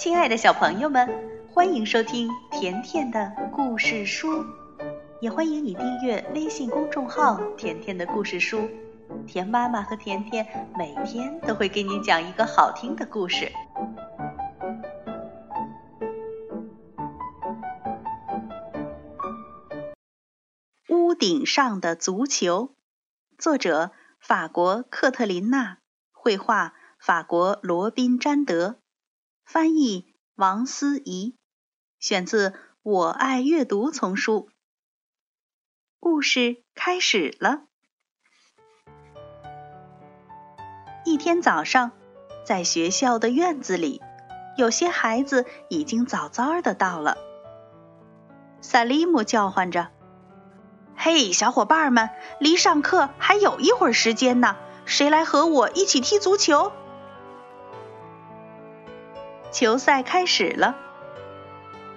亲爱的小朋友们，欢迎收听甜甜的故事书，也欢迎你订阅微信公众号“甜甜的故事书”。甜妈妈和甜甜每天都会给你讲一个好听的故事。屋顶上的足球，作者法国克特琳娜，绘画法国罗宾詹德。翻译王思怡，选自《我爱阅读》丛书。故事开始了。一天早上，在学校的院子里，有些孩子已经早早的到了。萨利姆叫唤着：“嘿，小伙伴们，离上课还有一会儿时间呢，谁来和我一起踢足球？”球赛开始了，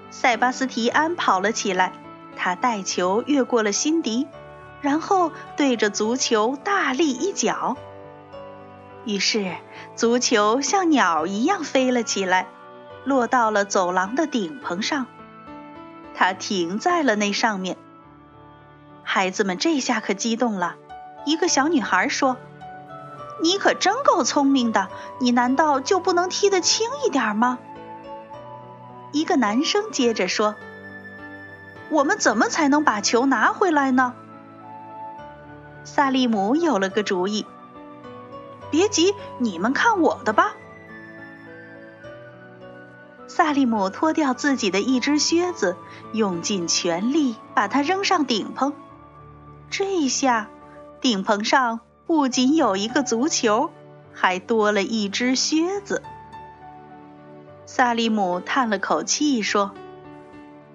塞巴斯提安跑了起来，他带球越过了辛迪，然后对着足球大力一脚。于是，足球像鸟一样飞了起来，落到了走廊的顶棚上，它停在了那上面。孩子们这下可激动了，一个小女孩说。你可真够聪明的，你难道就不能踢得轻一点吗？一个男生接着说：“我们怎么才能把球拿回来呢？”萨利姆有了个主意：“别急，你们看我的吧。”萨利姆脱掉自己的一只靴子，用尽全力把它扔上顶棚。这一下，顶棚上。不仅有一个足球，还多了一只靴子。萨利姆叹了口气说：“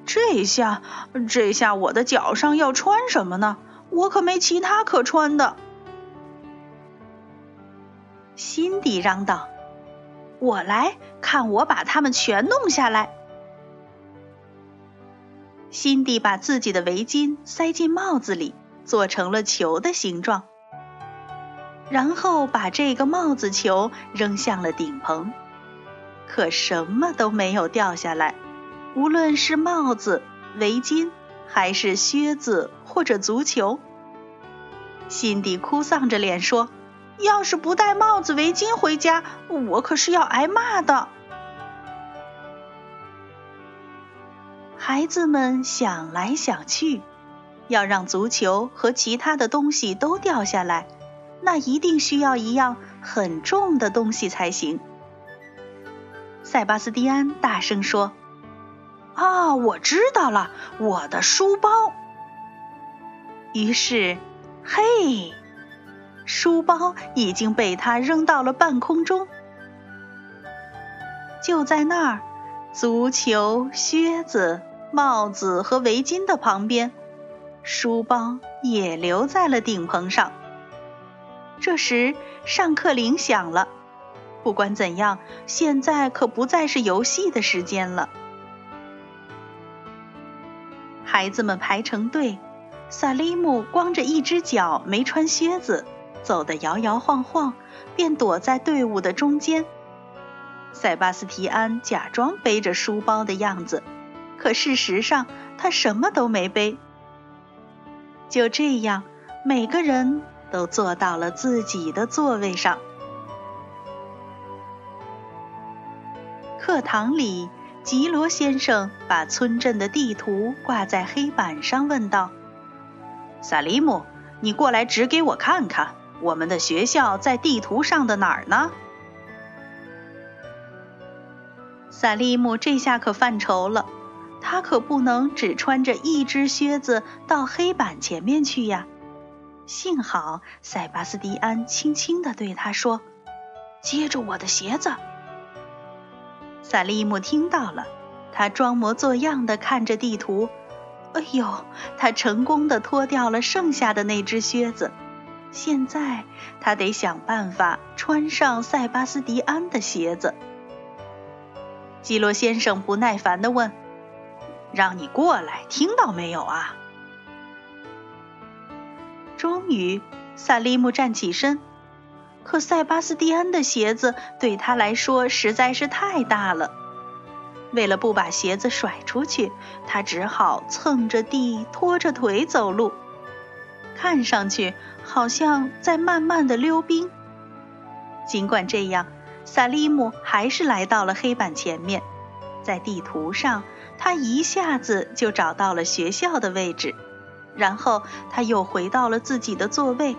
这下，这下我的脚上要穿什么呢？我可没其他可穿的。”辛迪嚷道：“我来看，我把它们全弄下来。”辛迪把自己的围巾塞进帽子里，做成了球的形状。然后把这个帽子球扔向了顶棚，可什么都没有掉下来，无论是帽子、围巾，还是靴子或者足球。辛迪哭丧着脸说：“要是不带帽子、围巾回家，我可是要挨骂的。”孩子们想来想去，要让足球和其他的东西都掉下来。那一定需要一样很重的东西才行。塞巴斯蒂安大声说：“啊，我知道了，我的书包。”于是，嘿，书包已经被他扔到了半空中。就在那儿，足球、靴子、帽子和围巾的旁边，书包也留在了顶棚上。这时，上课铃响了。不管怎样，现在可不再是游戏的时间了。孩子们排成队，萨利姆光着一只脚，没穿靴子，走得摇摇晃晃，便躲在队伍的中间。塞巴斯提安假装背着书包的样子，可事实上他什么都没背。就这样，每个人。都坐到了自己的座位上。课堂里，吉罗先生把村镇的地图挂在黑板上，问道：“萨利姆，你过来指给我看看，我们的学校在地图上的哪儿呢？”萨利姆这下可犯愁了，他可不能只穿着一只靴子到黑板前面去呀。幸好塞巴斯蒂安轻轻地对他说：“接着我的鞋子。”萨利姆听到了，他装模作样地看着地图。哎呦，他成功地脱掉了剩下的那只靴子。现在他得想办法穿上塞巴斯蒂安的鞋子。基洛先生不耐烦地问：“让你过来，听到没有啊？”终于，萨利姆站起身，可塞巴斯蒂安的鞋子对他来说实在是太大了，为了不把鞋子甩出去，他只好蹭着地、拖着腿走路，看上去好像在慢慢的溜冰。尽管这样，萨利姆还是来到了黑板前面，在地图上，他一下子就找到了学校的位置，然后他又回到了自己的座位，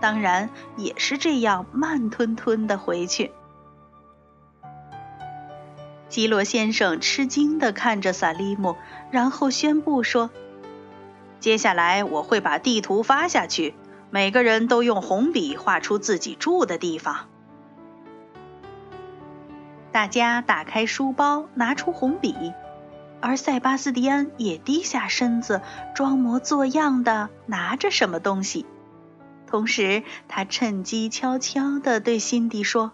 当然也是这样慢吞吞的回去。基罗先生吃惊地看着萨利姆，然后宣布说：“接下来我会把地图发下去，每个人都用红笔画出自己住的地方。”大家打开书包，拿出红笔，而塞巴斯蒂安也低下身子，装模作样的拿着什么东西，同时他趁机悄悄地对辛迪说：“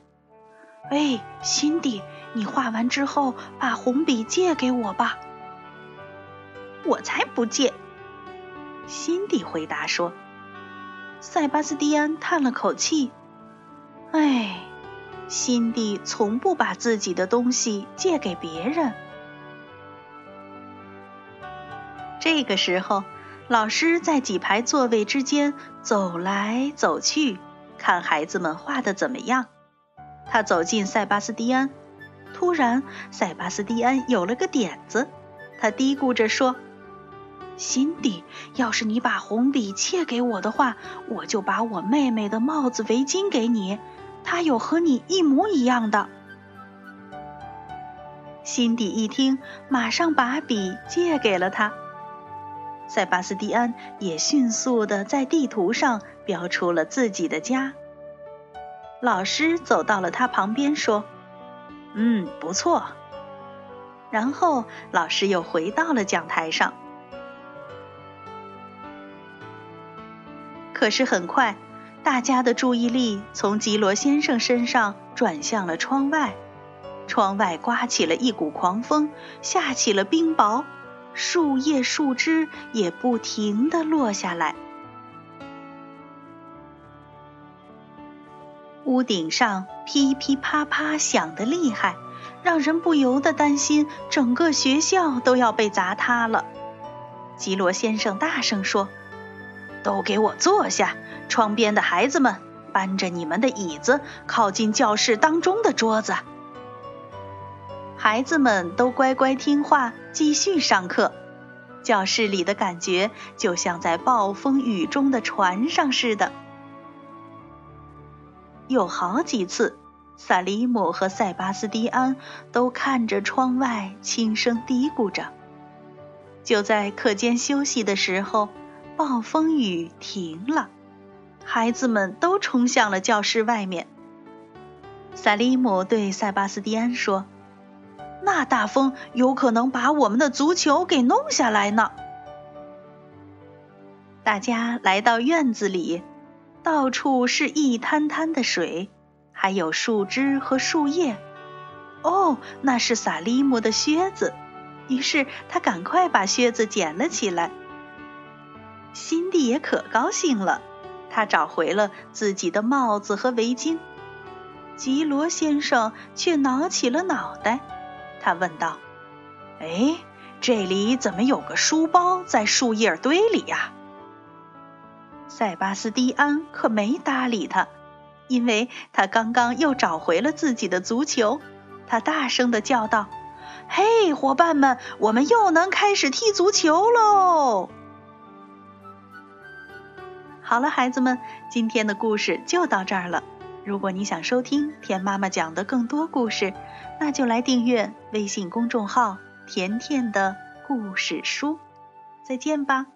哎，辛迪。”你画完之后，把红笔借给我吧。我才不借！辛迪回答说。塞巴斯蒂安叹了口气：“哎，辛迪从不把自己的东西借给别人。”这个时候，老师在几排座位之间走来走去，看孩子们画的怎么样。他走进塞巴斯蒂安。突然，塞巴斯蒂安有了个点子，他嘀咕着说：“辛迪，要是你把红笔借给我的话，我就把我妹妹的帽子、围巾给你，她有和你一模一样的。”辛迪一听，马上把笔借给了他。塞巴斯蒂安也迅速地在地图上标出了自己的家。老师走到了他旁边说。嗯，不错。然后老师又回到了讲台上。可是很快，大家的注意力从吉罗先生身上转向了窗外。窗外刮起了一股狂风，下起了冰雹，树叶、树枝也不停的落下来。屋顶上噼噼啪啪响得厉害，让人不由得担心整个学校都要被砸塌了。吉罗先生大声说：“都给我坐下！窗边的孩子们，搬着你们的椅子靠近教室当中的桌子。”孩子们都乖乖听话，继续上课。教室里的感觉就像在暴风雨中的船上似的。有好几次，萨利姆和塞巴斯蒂安都看着窗外，轻声嘀咕着。就在课间休息的时候，暴风雨停了，孩子们都冲向了教室外面。萨利姆对塞巴斯蒂安说：“那大风有可能把我们的足球给弄下来呢。”大家来到院子里。到处是一滩滩的水，还有树枝和树叶。哦，那是萨利姆的靴子。于是他赶快把靴子捡了起来。辛蒂也可高兴了，他找回了自己的帽子和围巾。吉罗先生却挠起了脑袋，他问道：“哎，这里怎么有个书包在树叶堆里呀？”塞巴斯蒂安可没搭理他，因为他刚刚又找回了自己的足球。他大声的叫道：“嘿，伙伴们，我们又能开始踢足球喽！”好了，孩子们，今天的故事就到这儿了。如果你想收听甜妈妈讲的更多故事，那就来订阅微信公众号“甜甜的故事书”。再见吧。